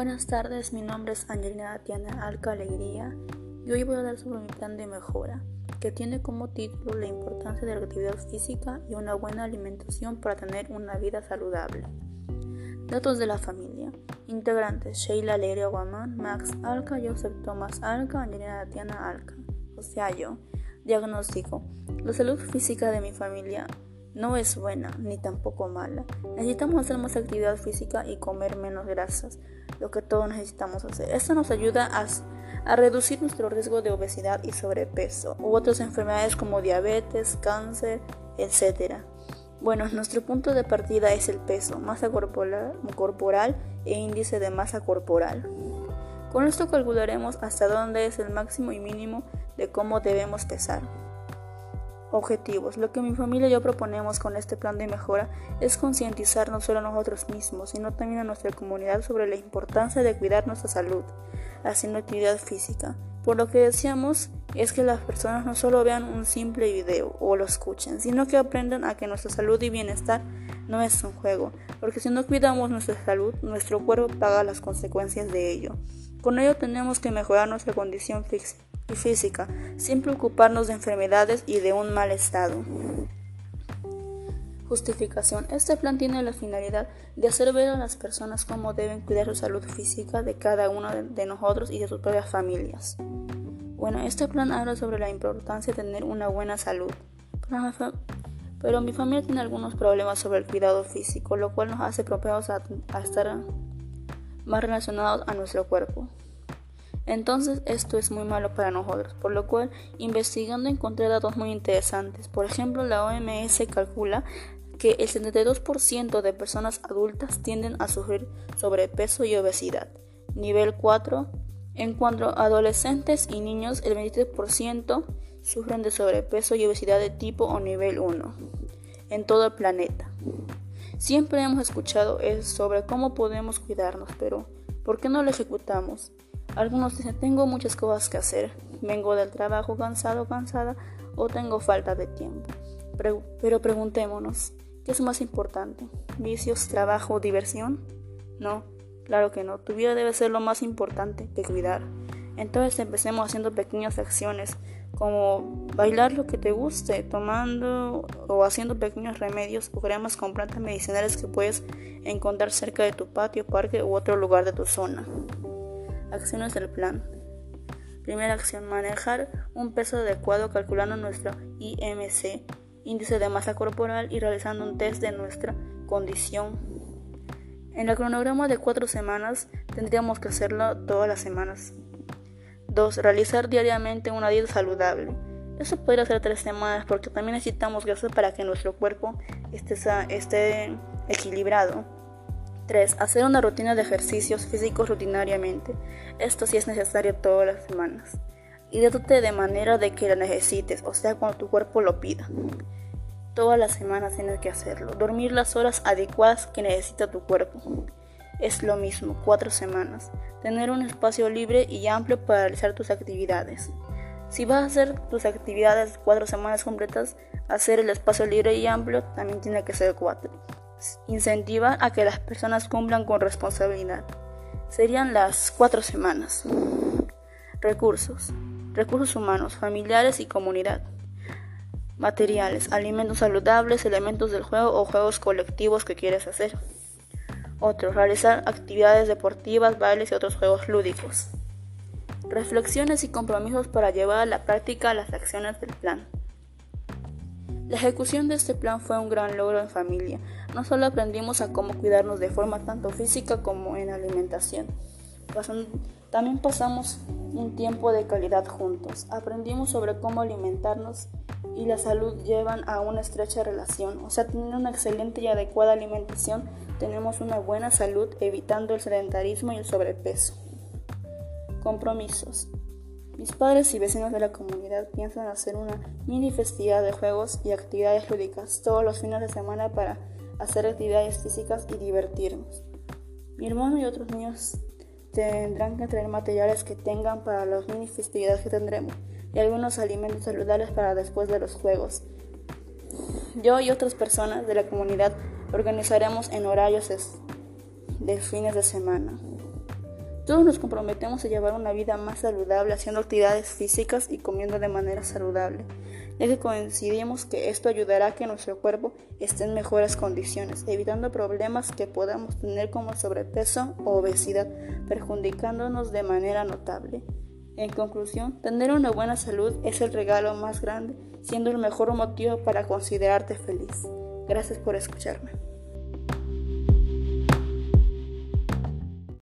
Buenas tardes, mi nombre es Angelina Tatiana Alca Alegría y hoy voy a hablar sobre mi plan de mejora, que tiene como título la importancia de la actividad física y una buena alimentación para tener una vida saludable. Datos de la familia. Integrantes Sheila Alegría Guamán, Max Alca, Joseph Thomas Alca, Angelina Tatiana Alca. O sea, yo. Diagnóstico. La salud física de mi familia no es buena ni tampoco mala. Necesitamos hacer más actividad física y comer menos grasas, lo que todos necesitamos hacer. Esto nos ayuda a, a, reducir nuestro riesgo de obesidad y sobrepeso u otras enfermedades como diabetes, cáncer, etc. Bueno, nuestro punto de partida es el peso, masa corporal, corporal e índice de masa corporal. Con esto calcularemos hasta dónde es el máximo y mínimo de cómo debemos pesar. Objetivos. Lo que mi familia y yo proponemos con este plan de mejora es concientizar no solo a nosotros mismos, sino también a nuestra comunidad sobre la importancia de cuidar nuestra salud, haciendo actividad física. Por lo que deseamos es que las personas no solo vean un simple video o lo escuchen, sino que aprendan a que nuestra salud y bienestar no es un juego, porque si no cuidamos nuestra salud, nuestro cuerpo paga las consecuencias de ello. Con ello tenemos que mejorar nuestra condición física física, sin preocuparnos de enfermedades y de un mal estado. Justificación. Este plan tiene la finalidad de hacer ver a las personas cómo deben cuidar su salud física de cada uno de nosotros y de sus propias familias. Bueno, este plan habla sobre la importancia de tener una buena salud. Pero mi familia tiene algunos problemas sobre el cuidado físico, lo cual nos hace propensos a, a estar más relacionados a nuestro cuerpo. Entonces esto es muy malo para nosotros, por lo cual investigando encontré datos muy interesantes. Por ejemplo, la OMS calcula que el 72% de personas adultas tienden a sufrir sobrepeso y obesidad. Nivel 4. En cuanto a adolescentes y niños, el 23% sufren de sobrepeso y obesidad de tipo o nivel 1 en todo el planeta. Siempre hemos escuchado sobre cómo podemos cuidarnos, pero ¿por qué no lo ejecutamos? Algunos dicen, tengo muchas cosas que hacer, vengo del trabajo cansado, cansada o tengo falta de tiempo. Pero, preguntémonos, ¿qué es más importante? ¿Vicios, trabajo, diversión? No, claro que no. Tu vida debe ser lo más importante que cuidar. Entonces empecemos haciendo pequeñas acciones como bailar lo que te guste, tomando o haciendo pequeños remedios o cremas con plantas medicinales que puedes encontrar cerca de tu patio, parque u otro lugar de tu zona. Acciones del plan. Primera acción, manejar un peso adecuado calculando nuestro IMC, índice de masa corporal, y realizando un test de nuestra condición. En el cronograma de cuatro semanas tendríamos que hacerlo todas las semanas. 2. Realizar diariamente una dieta saludable. Eso puede ser tres semanas porque también necesitamos grasa para que nuestro cuerpo esté equilibrado. 3. Hacer una rutina de ejercicios físicos rutinariamente. Esto sí es necesario todas las semanas. Hidrátate de manera de que la necesites, o sea, cuando tu cuerpo lo pida. Todas las semanas tienes que hacerlo. Dormir las horas adecuadas que necesita tu cuerpo. Es lo mismo, cuatro semanas. Tener un espacio libre y amplio para realizar tus actividades. Si vas a hacer tus actividades cuatro semanas completas, hacer el espacio libre y amplio también tiene que ser cuatro incentivar a que las personas cumplan con responsabilidad. Serían las cuatro semanas. Recursos. Recursos humanos, familiares y comunidad. Materiales, alimentos saludables, elementos del juego o juegos colectivos que quieres hacer. Otro, realizar actividades deportivas, bailes y otros juegos lúdicos. Reflexiones y compromisos para llevar a la práctica las acciones del plan. La ejecución de este plan fue un gran logro en familia. No solo aprendimos a cómo cuidarnos de forma tanto física como en alimentación. También pasamos un tiempo de calidad juntos. Aprendimos sobre cómo alimentarnos y la salud llevan a una estrecha relación. O sea, teniendo una excelente y adecuada alimentación, tenemos una buena salud evitando el sedentarismo y el sobrepeso. Compromisos. Mis padres y vecinos de la comunidad piensan hacer una mini festividad de juegos y actividades lúdicas todos los fines de semana para hacer actividades físicas y divertirnos. Mi hermano y otros niños tendrán que traer materiales que tengan para las mini festividades que tendremos y algunos alimentos saludables para después de los juegos. Yo y otras personas de la comunidad organizaremos en horarios de fines de semana. Todos nos comprometemos a llevar una vida más saludable haciendo actividades físicas y comiendo de manera saludable, ya que coincidimos que esto ayudará a que nuestro cuerpo esté en mejores condiciones, evitando problemas que podamos tener como sobrepeso o obesidad, perjudicándonos de manera notable. En conclusión, tener una buena salud es el regalo más grande, siendo el mejor motivo para considerarte feliz. Gracias por escucharme.